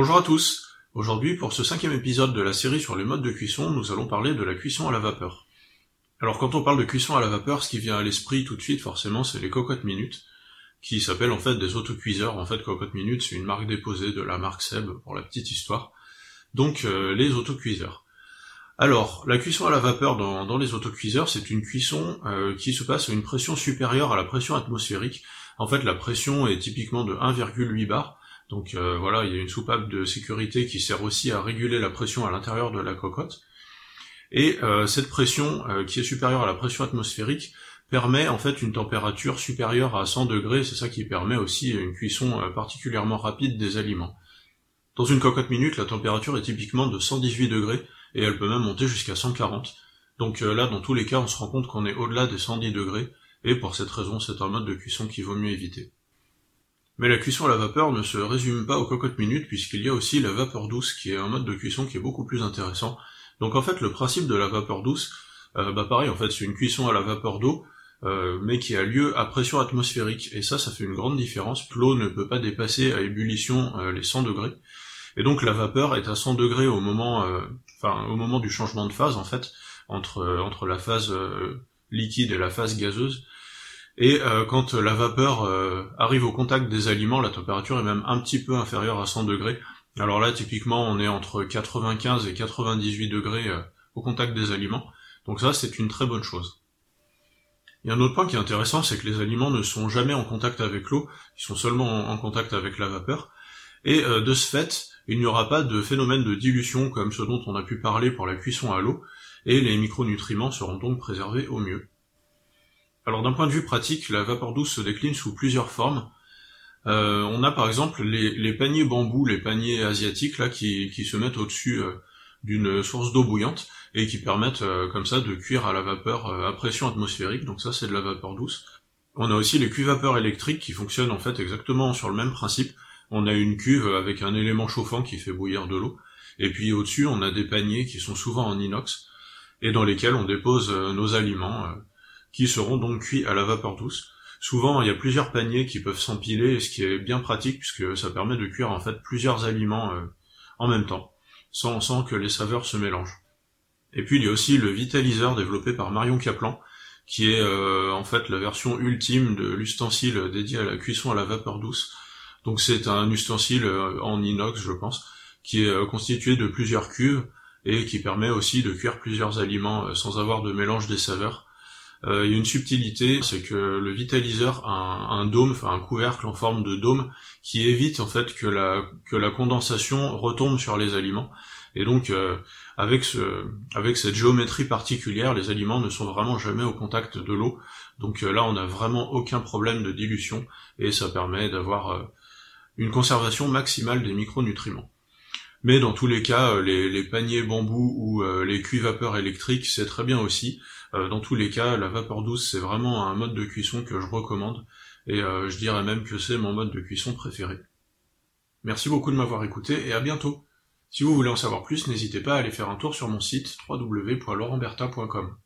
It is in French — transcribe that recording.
Bonjour à tous. Aujourd'hui, pour ce cinquième épisode de la série sur les modes de cuisson, nous allons parler de la cuisson à la vapeur. Alors quand on parle de cuisson à la vapeur, ce qui vient à l'esprit tout de suite, forcément, c'est les cocottes minutes, qui s'appellent en fait des autocuiseurs. En fait, cocotte minutes, c'est une marque déposée de la marque Seb, pour la petite histoire. Donc, euh, les autocuiseurs. Alors, la cuisson à la vapeur dans, les autocuiseurs, c'est une cuisson euh, qui se passe à une pression supérieure à la pression atmosphérique. En fait, la pression est typiquement de 1,8 bar. Donc euh, voilà, il y a une soupape de sécurité qui sert aussi à réguler la pression à l'intérieur de la cocotte. Et euh, cette pression, qui est supérieure à la pression atmosphérique, permet en fait une température supérieure à 100 degrés. C'est ça qui permet aussi une cuisson particulièrement rapide des aliments. Dans une cocotte minute, la température est typiquement de 118 degrés, et elle peut même monter jusqu'à 140. Donc euh, là, dans tous les cas, on se rend compte qu'on est au-delà des 110 degrés, et pour cette raison, c'est un mode de cuisson qu'il vaut mieux éviter. Mais la cuisson à la vapeur ne se résume pas aux cocottes minutes, puisqu'il y a aussi la vapeur douce, qui est un mode de cuisson qui est beaucoup plus intéressant. Donc en fait, le principe de la vapeur douce, euh, bah pareil, en fait, c'est une cuisson à la vapeur d'eau, euh, mais qui a lieu à pression atmosphérique, et ça, ça fait une grande différence. L'eau ne peut pas dépasser à ébullition les 100 degrés, et donc la vapeur est à 100 degrés au moment, euh, enfin au moment du changement de phase en fait entre euh, entre la phase euh, liquide et la phase gazeuse. Et quand la vapeur arrive au contact des aliments, la température est même un petit peu inférieure à 100 degrés. Alors là, typiquement, on est entre 95 et 98 degrés au contact des aliments. Donc ça, c'est une très bonne chose. A un autre point qui est intéressant, c'est que les aliments ne sont jamais en contact avec l'eau, ils sont seulement en contact avec la vapeur. Et de ce fait, il n'y aura pas de phénomène de dilution comme ce dont on a pu parler pour la cuisson à l'eau, et les micronutriments seront donc préservés au mieux. Alors d'un point de vue pratique, la vapeur douce se décline sous plusieurs formes. Euh, on a par exemple les, paniers bambou, les paniers asiatiques là qui, se mettent au-dessus euh, d'une source d'eau bouillante et qui permettent euh, comme ça de cuire à la vapeur à pression atmosphérique, donc ça c'est de la vapeur douce. On a aussi les cuves-vapeurs électriques qui fonctionnent en fait exactement sur le même principe, on a une cuve avec un élément chauffant qui fait bouillir de l'eau, et puis au-dessus on a des paniers qui sont souvent en inox, et dans lesquels on dépose nos aliments, qui seront donc cuits à la vapeur douce. Souvent il y a plusieurs paniers qui peuvent s'empiler, ce qui est bien pratique puisque ça permet de cuire en fait plusieurs aliments euh, en même temps, sans, que les saveurs se mélangent. Et puis il y a aussi le vitaliseur développé par Marion Kaplan, qui est en fait la version ultime de l'ustensile dédié à la cuisson à la vapeur douce, donc c'est un ustensile euh, en inox, je pense, qui est euh, constitué de plusieurs cuves et qui permet aussi de cuire plusieurs aliments euh, sans avoir de mélange des saveurs. Il y a une subtilité, c'est que le vitaliseur a un, dôme, enfin un couvercle en forme de dôme, qui évite en fait que la que la condensation retombe sur les aliments. Et donc avec ce avec cette géométrie particulière, les aliments ne sont vraiment jamais au contact de l'eau. Donc là, on n'a vraiment aucun problème de dilution et ça permet d'avoir une conservation maximale des micronutriments. Mais dans tous les cas, euh, les, paniers bambou ou euh, les cuits vapeur électriques, c'est très bien aussi. Euh, dans tous les cas, la vapeur douce, c'est vraiment un mode de cuisson que je recommande, et je dirais même que c'est mon mode de cuisson préféré. Merci beaucoup de m'avoir écouté, et à bientôt. Si vous voulez en savoir plus, n'hésitez pas à aller faire un tour sur mon site www.laurentberta.com.